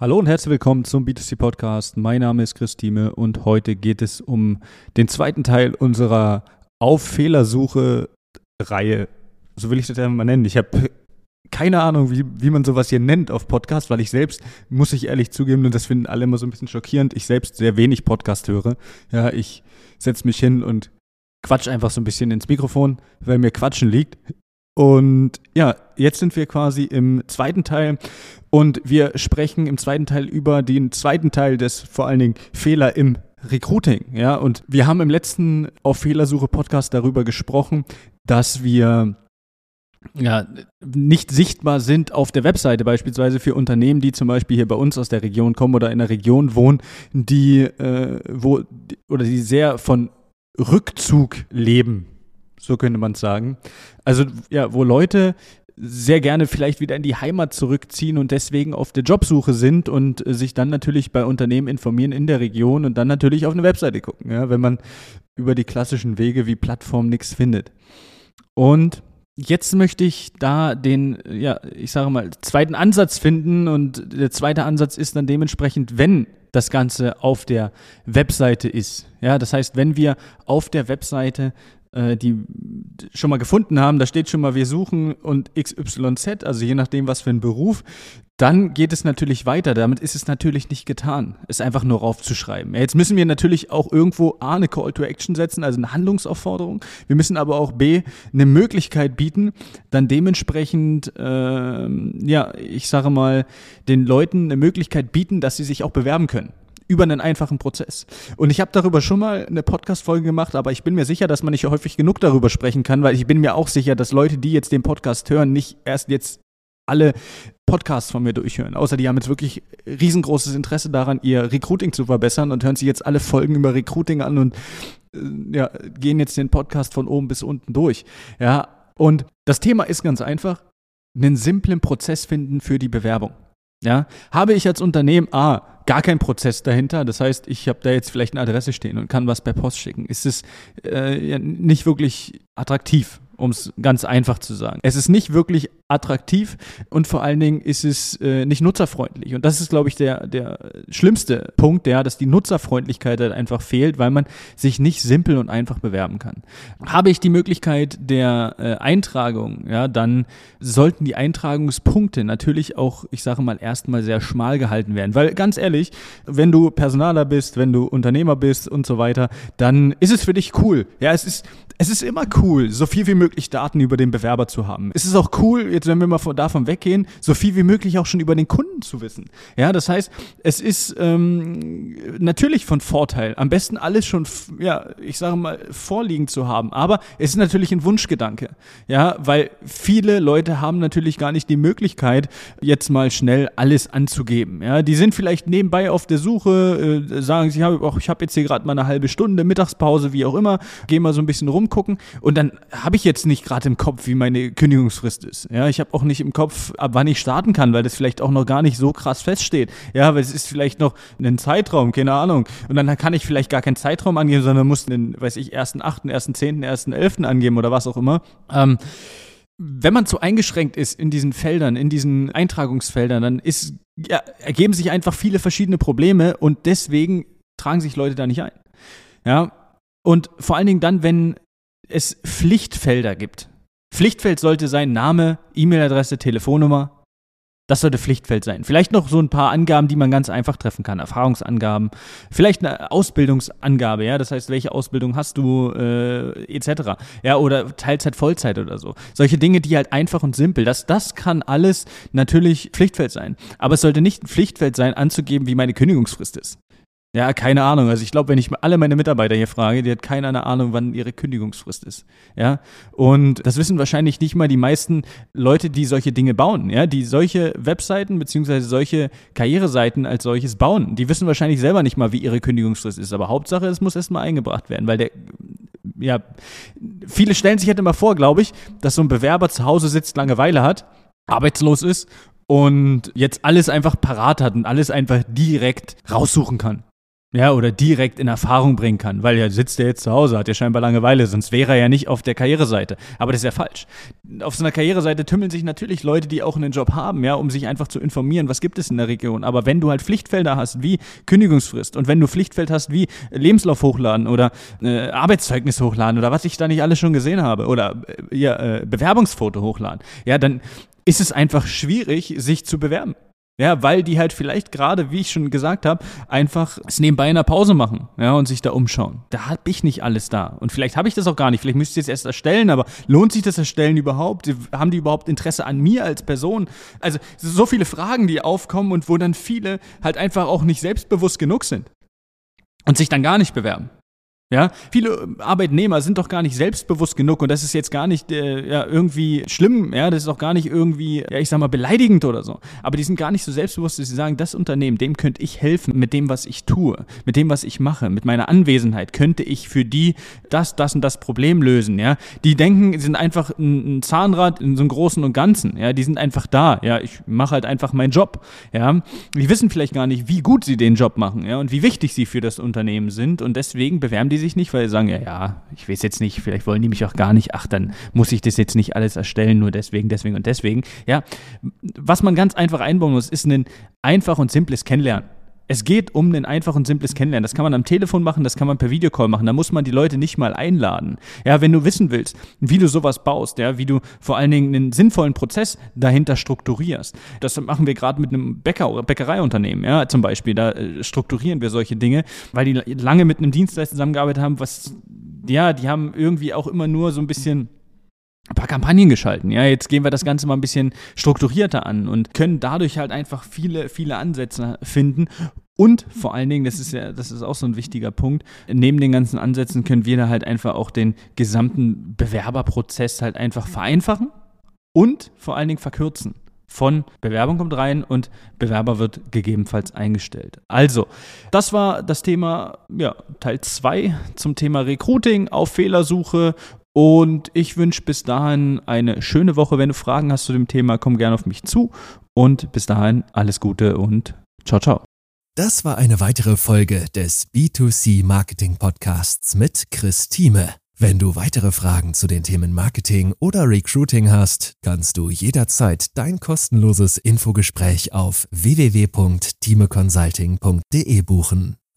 Hallo und herzlich willkommen zum B2C Podcast. Mein Name ist Christine und heute geht es um den zweiten Teil unserer Auf Fehlersuche Reihe. So will ich das ja mal nennen. Ich habe keine Ahnung, wie, wie man sowas hier nennt auf Podcast, weil ich selbst, muss ich ehrlich zugeben, und das finden alle immer so ein bisschen schockierend, ich selbst sehr wenig Podcast höre. Ja, ich setze mich hin und quatsch einfach so ein bisschen ins Mikrofon, weil mir Quatschen liegt. Und ja, jetzt sind wir quasi im zweiten Teil und wir sprechen im zweiten Teil über den zweiten Teil des vor allen Dingen Fehler im Recruiting. Ja, und wir haben im letzten auf Fehlersuche Podcast darüber gesprochen, dass wir ja, nicht sichtbar sind auf der Webseite beispielsweise für Unternehmen, die zum Beispiel hier bei uns aus der Region kommen oder in der Region wohnen, die äh, wo oder die sehr von Rückzug leben so könnte man es sagen. Also ja, wo Leute sehr gerne vielleicht wieder in die Heimat zurückziehen und deswegen auf der Jobsuche sind und äh, sich dann natürlich bei Unternehmen informieren in der Region und dann natürlich auf eine Webseite gucken, ja, wenn man über die klassischen Wege wie Plattform nichts findet. Und jetzt möchte ich da den, ja, ich sage mal, zweiten Ansatz finden und der zweite Ansatz ist dann dementsprechend, wenn das Ganze auf der Webseite ist. Ja, das heißt, wenn wir auf der Webseite äh, die schon mal gefunden haben, da steht schon mal, wir suchen und XYZ, also je nachdem, was für ein Beruf, dann geht es natürlich weiter. Damit ist es natürlich nicht getan, es einfach nur raufzuschreiben. Jetzt müssen wir natürlich auch irgendwo A, eine Call to Action setzen, also eine Handlungsaufforderung. Wir müssen aber auch B, eine Möglichkeit bieten, dann dementsprechend, äh, ja, ich sage mal, den Leuten eine Möglichkeit bieten, dass sie sich auch bewerben können über einen einfachen Prozess. Und ich habe darüber schon mal eine Podcast-Folge gemacht, aber ich bin mir sicher, dass man nicht häufig genug darüber sprechen kann, weil ich bin mir auch sicher, dass Leute, die jetzt den Podcast hören, nicht erst jetzt alle Podcasts von mir durchhören. Außer die haben jetzt wirklich riesengroßes Interesse daran, ihr Recruiting zu verbessern und hören sich jetzt alle Folgen über Recruiting an und äh, ja, gehen jetzt den Podcast von oben bis unten durch. Ja, und das Thema ist ganz einfach, einen simplen Prozess finden für die Bewerbung. Ja, habe ich als Unternehmen A gar keinen Prozess dahinter, das heißt, ich habe da jetzt vielleicht eine Adresse stehen und kann was per Post schicken, ist es äh, nicht wirklich attraktiv um es ganz einfach zu sagen. Es ist nicht wirklich attraktiv und vor allen Dingen ist es äh, nicht nutzerfreundlich. Und das ist, glaube ich, der, der schlimmste Punkt, ja, dass die Nutzerfreundlichkeit halt einfach fehlt, weil man sich nicht simpel und einfach bewerben kann. Habe ich die Möglichkeit der äh, Eintragung, ja, dann sollten die Eintragungspunkte natürlich auch, ich sage mal, erstmal sehr schmal gehalten werden. Weil ganz ehrlich, wenn du Personaler bist, wenn du Unternehmer bist und so weiter, dann ist es für dich cool. Ja, es ist, es ist immer cool, so viel wie möglich Daten über den Bewerber zu haben. Es ist auch cool, jetzt wenn wir mal von, davon weggehen, so viel wie möglich auch schon über den Kunden zu wissen. Ja, das heißt, es ist ähm, natürlich von Vorteil, am besten alles schon, ja, ich sage mal, vorliegend zu haben. Aber es ist natürlich ein Wunschgedanke. Ja, weil viele Leute haben natürlich gar nicht die Möglichkeit, jetzt mal schnell alles anzugeben. Ja, die sind vielleicht nebenbei auf der Suche, äh, sagen sie, ich habe jetzt hier gerade mal eine halbe Stunde, Mittagspause, wie auch immer, gehen mal so ein bisschen rum gucken. Und dann habe ich jetzt nicht gerade im Kopf, wie meine Kündigungsfrist ist. Ja, ich habe auch nicht im Kopf, ab wann ich starten kann, weil das vielleicht auch noch gar nicht so krass feststeht. Ja, weil es ist vielleicht noch ein Zeitraum, keine Ahnung. Und dann kann ich vielleicht gar keinen Zeitraum angeben, sondern muss den, weiß ich, ersten achten, ersten zehnten, ersten elften angeben oder was auch immer. Ähm, wenn man zu eingeschränkt ist in diesen Feldern, in diesen Eintragungsfeldern, dann ist, ja, ergeben sich einfach viele verschiedene Probleme und deswegen tragen sich Leute da nicht ein. Ja, und vor allen Dingen dann, wenn es Pflichtfelder gibt. Pflichtfeld sollte sein Name, E-Mail-Adresse, Telefonnummer. Das sollte Pflichtfeld sein. Vielleicht noch so ein paar Angaben, die man ganz einfach treffen kann. Erfahrungsangaben. Vielleicht eine Ausbildungsangabe, ja. Das heißt, welche Ausbildung hast du, äh, etc. Ja, oder Teilzeit, Vollzeit oder so. Solche Dinge, die halt einfach und simpel. Das, das kann alles natürlich Pflichtfeld sein. Aber es sollte nicht ein Pflichtfeld sein, anzugeben, wie meine Kündigungsfrist ist. Ja, keine Ahnung. Also ich glaube, wenn ich alle meine Mitarbeiter hier frage, die hat keine Ahnung, wann ihre Kündigungsfrist ist. Ja, und das wissen wahrscheinlich nicht mal die meisten Leute, die solche Dinge bauen. Ja, die solche Webseiten beziehungsweise solche Karriereseiten als solches bauen. Die wissen wahrscheinlich selber nicht mal, wie ihre Kündigungsfrist ist. Aber Hauptsache, es muss erstmal eingebracht werden, weil der ja, viele stellen sich halt immer vor, glaube ich, dass so ein Bewerber zu Hause sitzt, Langeweile hat, arbeitslos ist und jetzt alles einfach parat hat und alles einfach direkt raussuchen kann. Ja, oder direkt in Erfahrung bringen kann, weil ja sitzt er jetzt zu Hause, hat ja scheinbar Langeweile, sonst wäre er ja nicht auf der Karriereseite. Aber das ist ja falsch. Auf so einer Karriereseite tümmeln sich natürlich Leute, die auch einen Job haben, ja, um sich einfach zu informieren, was gibt es in der Region. Aber wenn du halt Pflichtfelder hast, wie Kündigungsfrist und wenn du Pflichtfeld hast, wie Lebenslauf hochladen oder äh, Arbeitszeugnis hochladen oder was ich da nicht alles schon gesehen habe oder äh, ja, äh, Bewerbungsfoto hochladen, ja, dann ist es einfach schwierig, sich zu bewerben. Ja, weil die halt vielleicht gerade, wie ich schon gesagt habe, einfach es nebenbei in der Pause machen, ja, und sich da umschauen. Da habe ich nicht alles da. Und vielleicht habe ich das auch gar nicht. Vielleicht müsste ich es erst erstellen, aber lohnt sich das Erstellen überhaupt? Haben die überhaupt Interesse an mir als Person? Also so viele Fragen, die aufkommen und wo dann viele halt einfach auch nicht selbstbewusst genug sind und sich dann gar nicht bewerben. Ja, viele Arbeitnehmer sind doch gar nicht selbstbewusst genug und das ist jetzt gar nicht äh, ja, irgendwie schlimm, ja, das ist auch gar nicht irgendwie, ja, ich sag mal, beleidigend oder so. Aber die sind gar nicht so selbstbewusst, dass sie sagen, das Unternehmen, dem könnte ich helfen mit dem, was ich tue, mit dem, was ich mache, mit meiner Anwesenheit, könnte ich für die das, das und das Problem lösen, ja. Die denken, sind einfach ein, ein Zahnrad in so einem Großen und Ganzen, ja, die sind einfach da, ja, ich mache halt einfach meinen Job, ja. Die wissen vielleicht gar nicht, wie gut sie den Job machen, ja, und wie wichtig sie für das Unternehmen sind und deswegen bewerben die sich nicht, weil sie sagen, ja, ja, ich weiß jetzt nicht, vielleicht wollen die mich auch gar nicht, ach, dann muss ich das jetzt nicht alles erstellen, nur deswegen, deswegen und deswegen. Ja, was man ganz einfach einbauen muss, ist ein einfach und simples Kennenlernen. Es geht um ein einfach und simples Kennenlernen. Das kann man am Telefon machen, das kann man per Videocall machen. Da muss man die Leute nicht mal einladen. Ja, wenn du wissen willst, wie du sowas baust, ja, wie du vor allen Dingen einen sinnvollen Prozess dahinter strukturierst. Das machen wir gerade mit einem Bäcker oder Bäckereiunternehmen, ja, zum Beispiel. Da äh, strukturieren wir solche Dinge, weil die lange mit einem Dienstleister zusammengearbeitet haben, was, ja, die haben irgendwie auch immer nur so ein bisschen ein paar Kampagnen geschalten. Ja, jetzt gehen wir das Ganze mal ein bisschen strukturierter an und können dadurch halt einfach viele, viele Ansätze finden. Und vor allen Dingen, das ist ja, das ist auch so ein wichtiger Punkt, neben den ganzen Ansätzen können wir da halt einfach auch den gesamten Bewerberprozess halt einfach vereinfachen und vor allen Dingen verkürzen von Bewerbung kommt rein und Bewerber wird gegebenenfalls eingestellt. Also, das war das Thema, ja, Teil 2 zum Thema Recruiting auf Fehlersuche und ich wünsche bis dahin eine schöne Woche. Wenn du Fragen hast zu dem Thema, komm gerne auf mich zu. Und bis dahin alles Gute und ciao, ciao. Das war eine weitere Folge des B2C Marketing Podcasts mit Chris Thieme. Wenn du weitere Fragen zu den Themen Marketing oder Recruiting hast, kannst du jederzeit dein kostenloses Infogespräch auf www.timeconsulting.de buchen.